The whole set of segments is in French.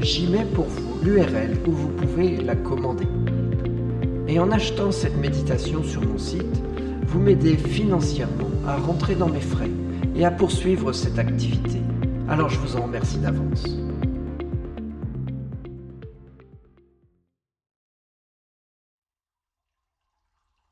j'y mets pour vous l'URL où vous pouvez la commander. Et en achetant cette méditation sur mon site, vous m'aidez financièrement à rentrer dans mes frais et à poursuivre cette activité. Alors je vous en remercie d'avance.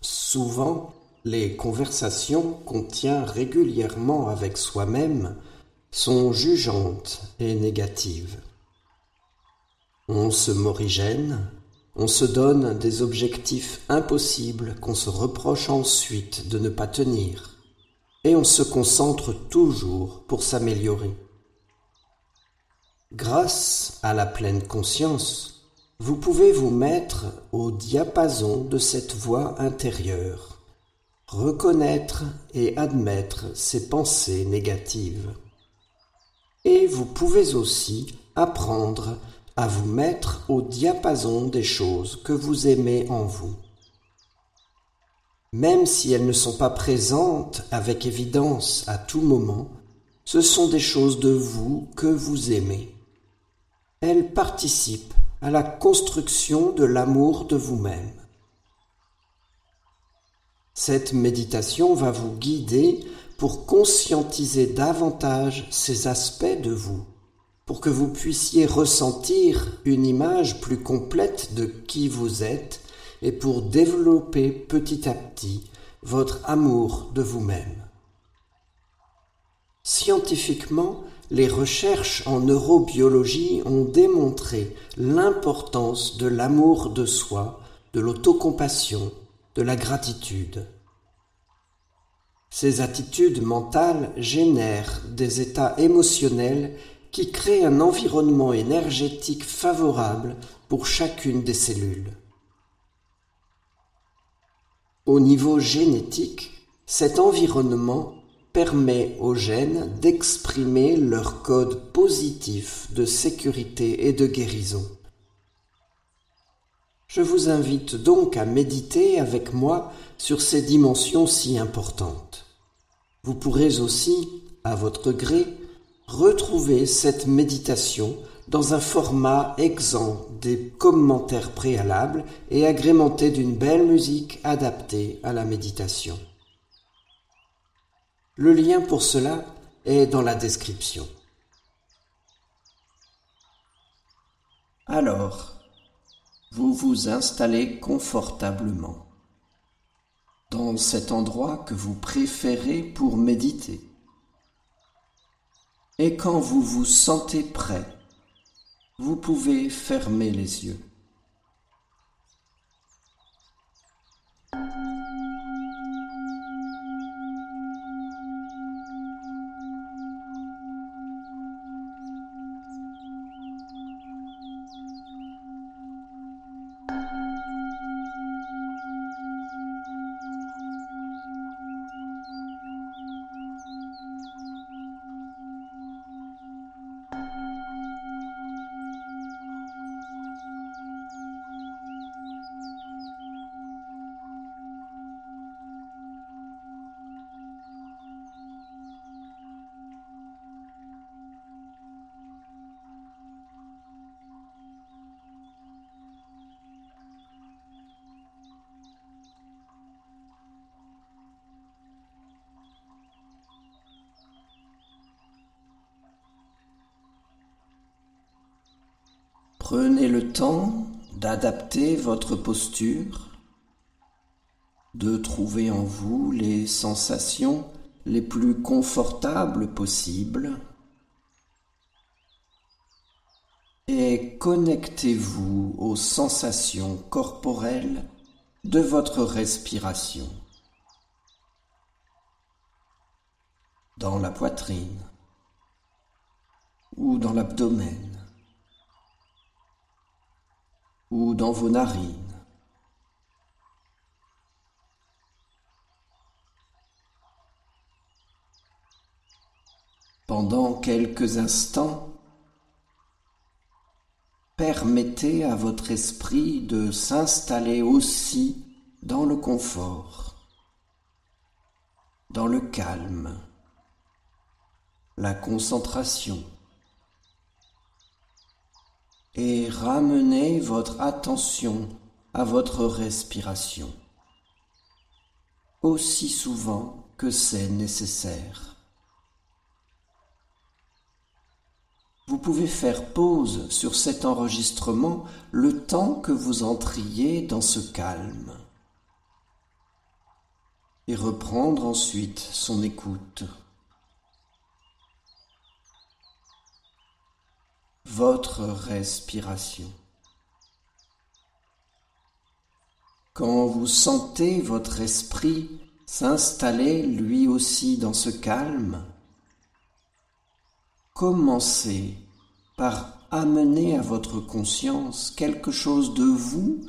Souvent, les conversations qu'on tient régulièrement avec soi-même sont jugeantes et négatives. On se morigène, on se donne des objectifs impossibles qu'on se reproche ensuite de ne pas tenir, et on se concentre toujours pour s'améliorer. Grâce à la pleine conscience, vous pouvez vous mettre au diapason de cette voix intérieure, reconnaître et admettre ces pensées négatives. Et vous pouvez aussi apprendre à vous mettre au diapason des choses que vous aimez en vous. Même si elles ne sont pas présentes avec évidence à tout moment, ce sont des choses de vous que vous aimez. Elles participent à la construction de l'amour de vous-même. Cette méditation va vous guider pour conscientiser davantage ces aspects de vous pour que vous puissiez ressentir une image plus complète de qui vous êtes et pour développer petit à petit votre amour de vous-même. Scientifiquement, les recherches en neurobiologie ont démontré l'importance de l'amour de soi, de l'autocompassion, de la gratitude. Ces attitudes mentales génèrent des états émotionnels qui crée un environnement énergétique favorable pour chacune des cellules. Au niveau génétique, cet environnement permet aux gènes d'exprimer leur code positif de sécurité et de guérison. Je vous invite donc à méditer avec moi sur ces dimensions si importantes. Vous pourrez aussi, à votre gré, Retrouvez cette méditation dans un format exempt des commentaires préalables et agrémenté d'une belle musique adaptée à la méditation. Le lien pour cela est dans la description. Alors, vous vous installez confortablement dans cet endroit que vous préférez pour méditer. Et quand vous vous sentez prêt, vous pouvez fermer les yeux. Prenez le temps d'adapter votre posture, de trouver en vous les sensations les plus confortables possibles et connectez-vous aux sensations corporelles de votre respiration dans la poitrine ou dans l'abdomen ou dans vos narines. Pendant quelques instants, permettez à votre esprit de s'installer aussi dans le confort, dans le calme, la concentration et ramenez votre attention à votre respiration aussi souvent que c'est nécessaire. Vous pouvez faire pause sur cet enregistrement le temps que vous entriez dans ce calme et reprendre ensuite son écoute. Votre respiration. Quand vous sentez votre esprit s'installer lui aussi dans ce calme, Commencez par amener à votre conscience quelque chose de vous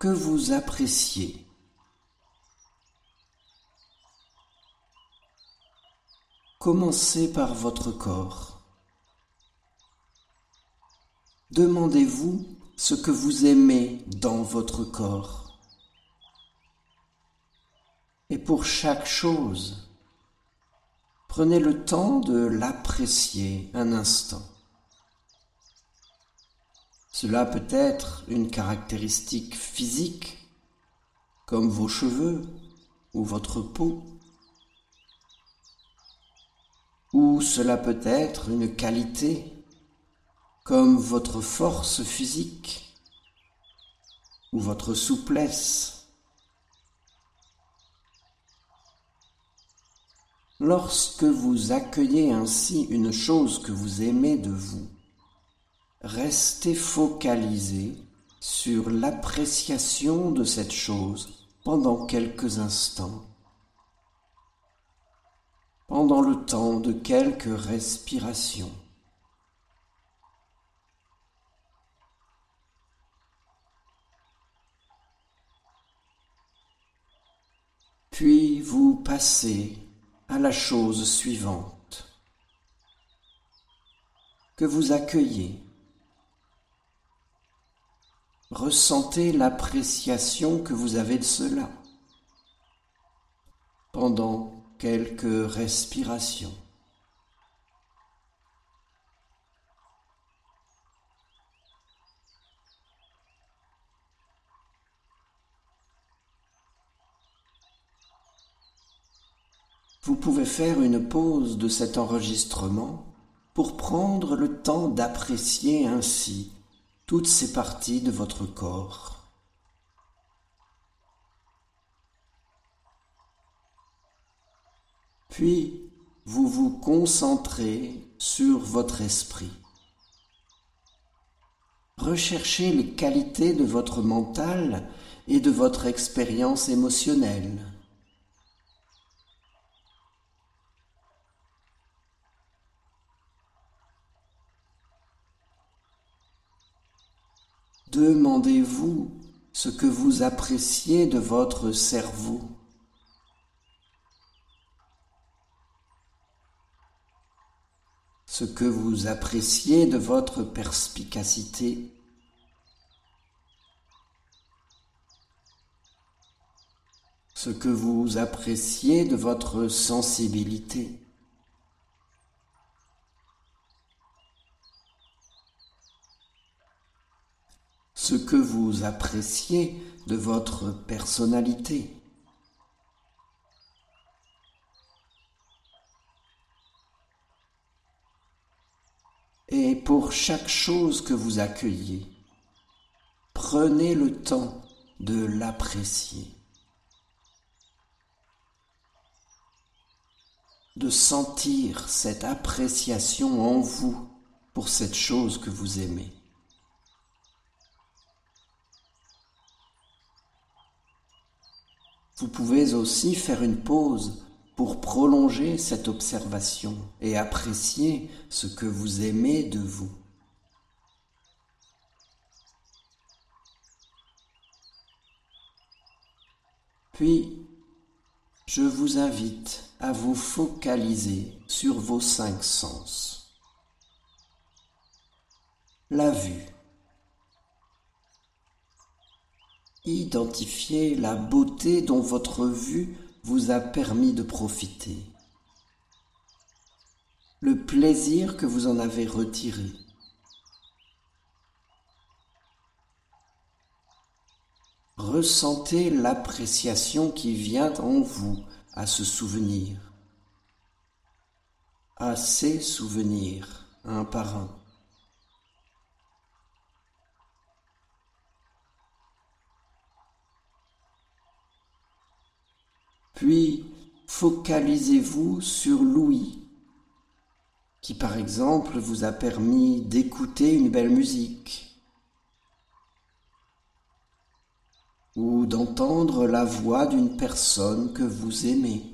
que vous appréciez. Commencez par votre corps. Demandez-vous ce que vous aimez dans votre corps. Et pour chaque chose, Prenez le temps de l'apprécier un instant. Cela peut être une caractéristique physique, comme vos cheveux ou votre peau, ou cela peut être une qualité, comme votre force physique ou votre souplesse Lorsque vous accueillez ainsi une chose que vous aimez de vous, restez focalisé sur l'appréciation de cette chose pendant quelques instants, pendant le temps de quelques respirations. Puis vous passez à la chose suivante que vous accueillez. Ressentez l'appréciation que vous avez de cela pendant quelques respirations. Vous pouvez faire une pause de cet enregistrement pour prendre le temps d'apprécier ainsi toutes ces parties de votre corps. Puis, vous vous concentrez sur votre esprit. Recherchez les qualités de votre mental et de votre expérience émotionnelle. Demandez-vous ce que vous appréciez de votre cerveau? Ce que vous appréciez de votre perspicacité? Ce que vous appréciez de votre sensibilité? Ce que vous appréciez de votre personnalité. Et pour chaque chose que vous accueillez, Prenez le temps de l'apprécier, de sentir cette appréciation en vous pour cette chose que vous aimez. Vous pouvez aussi faire une pause pour prolonger cette observation et apprécier ce que vous aimez de vous. Puis, je vous invite à vous focaliser sur vos cinq sens. La vue. Identifiez la beauté dont votre vue vous a permis de profiter. Le plaisir que vous en avez retiré. Ressentez l'appréciation qui vient en vous à ce souvenir, à ces souvenirs, un par un. Puis focalisez-vous sur l'ouïe, qui par exemple vous a permis d'écouter une belle musique, ou d'entendre la voix d'une personne que vous aimez.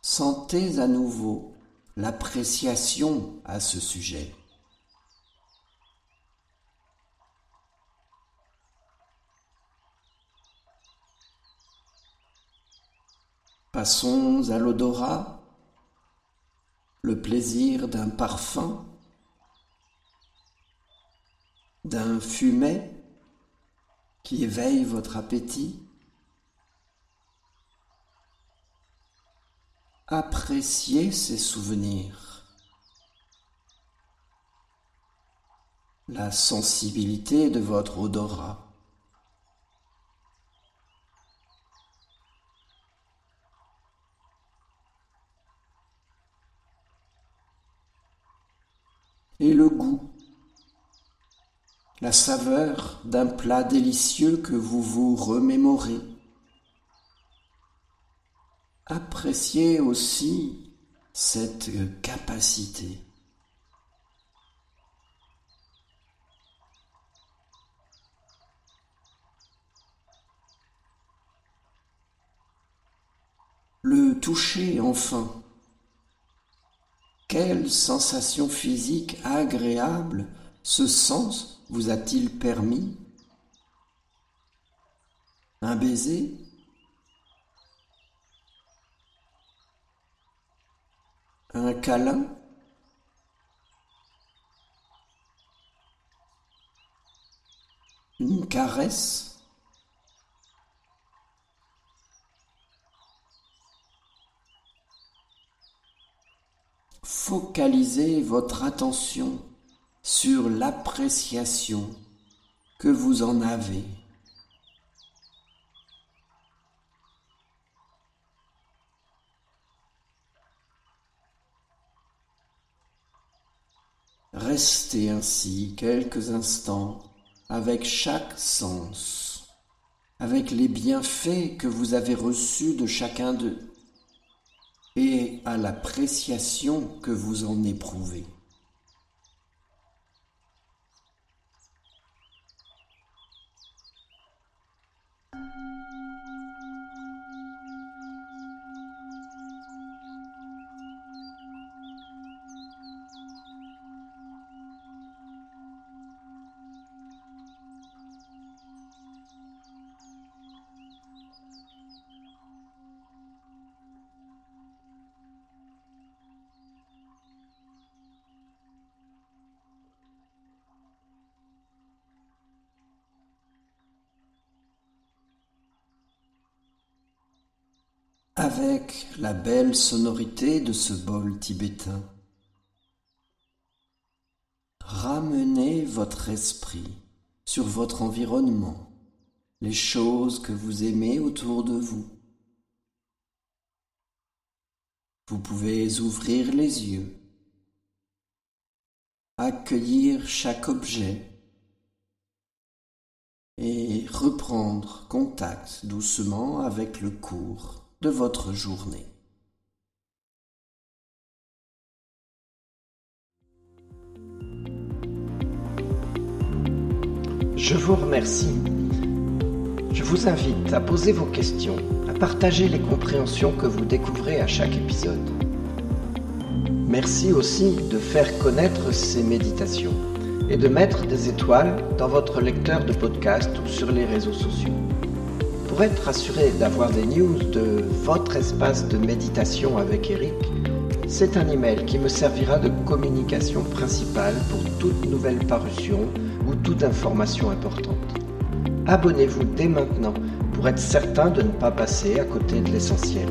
Sentez à nouveau l'appréciation à ce sujet. Passons à l'odorat, le plaisir d'un parfum d'un fumet qui éveille votre appétit. Appréciez ces souvenirs. La sensibilité de votre odorat. Et le goût la saveur d'un plat délicieux que vous vous remémorez. Appréciez aussi cette capacité. Le toucher enfin. Quelle sensation physique agréable ce sens vous a-t-il permis? Un baiser? Un câlin? Une caresse? Focalisez votre attention sur l'appréciation que vous en avez. Restez ainsi quelques instants avec chaque sens, avec les bienfaits que vous avez reçus de chacun d'eux et à l'appréciation que vous en éprouvez. Avec la belle sonorité de ce bol tibétain. Ramenez votre esprit sur votre environnement, les choses que vous aimez autour de vous. Vous pouvez ouvrir les yeux accueillir chaque objet et reprendre contact doucement avec le cours de votre journée. Je vous remercie. Je vous invite à poser vos questions, à partager les compréhensions que vous découvrez à chaque épisode. Merci aussi de faire connaître ces méditations et de mettre des étoiles dans votre lecteur de podcast ou sur les réseaux sociaux. Pour être assuré d'avoir des news de votre espace de méditation avec Eric, c'est un email qui me servira de communication principale pour toute nouvelle parution ou toute information importante. Abonnez-vous dès maintenant pour être certain de ne pas passer à côté de l'essentiel.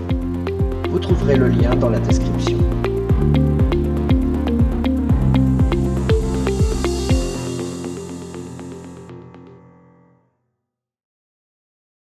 Vous trouverez le lien dans la description.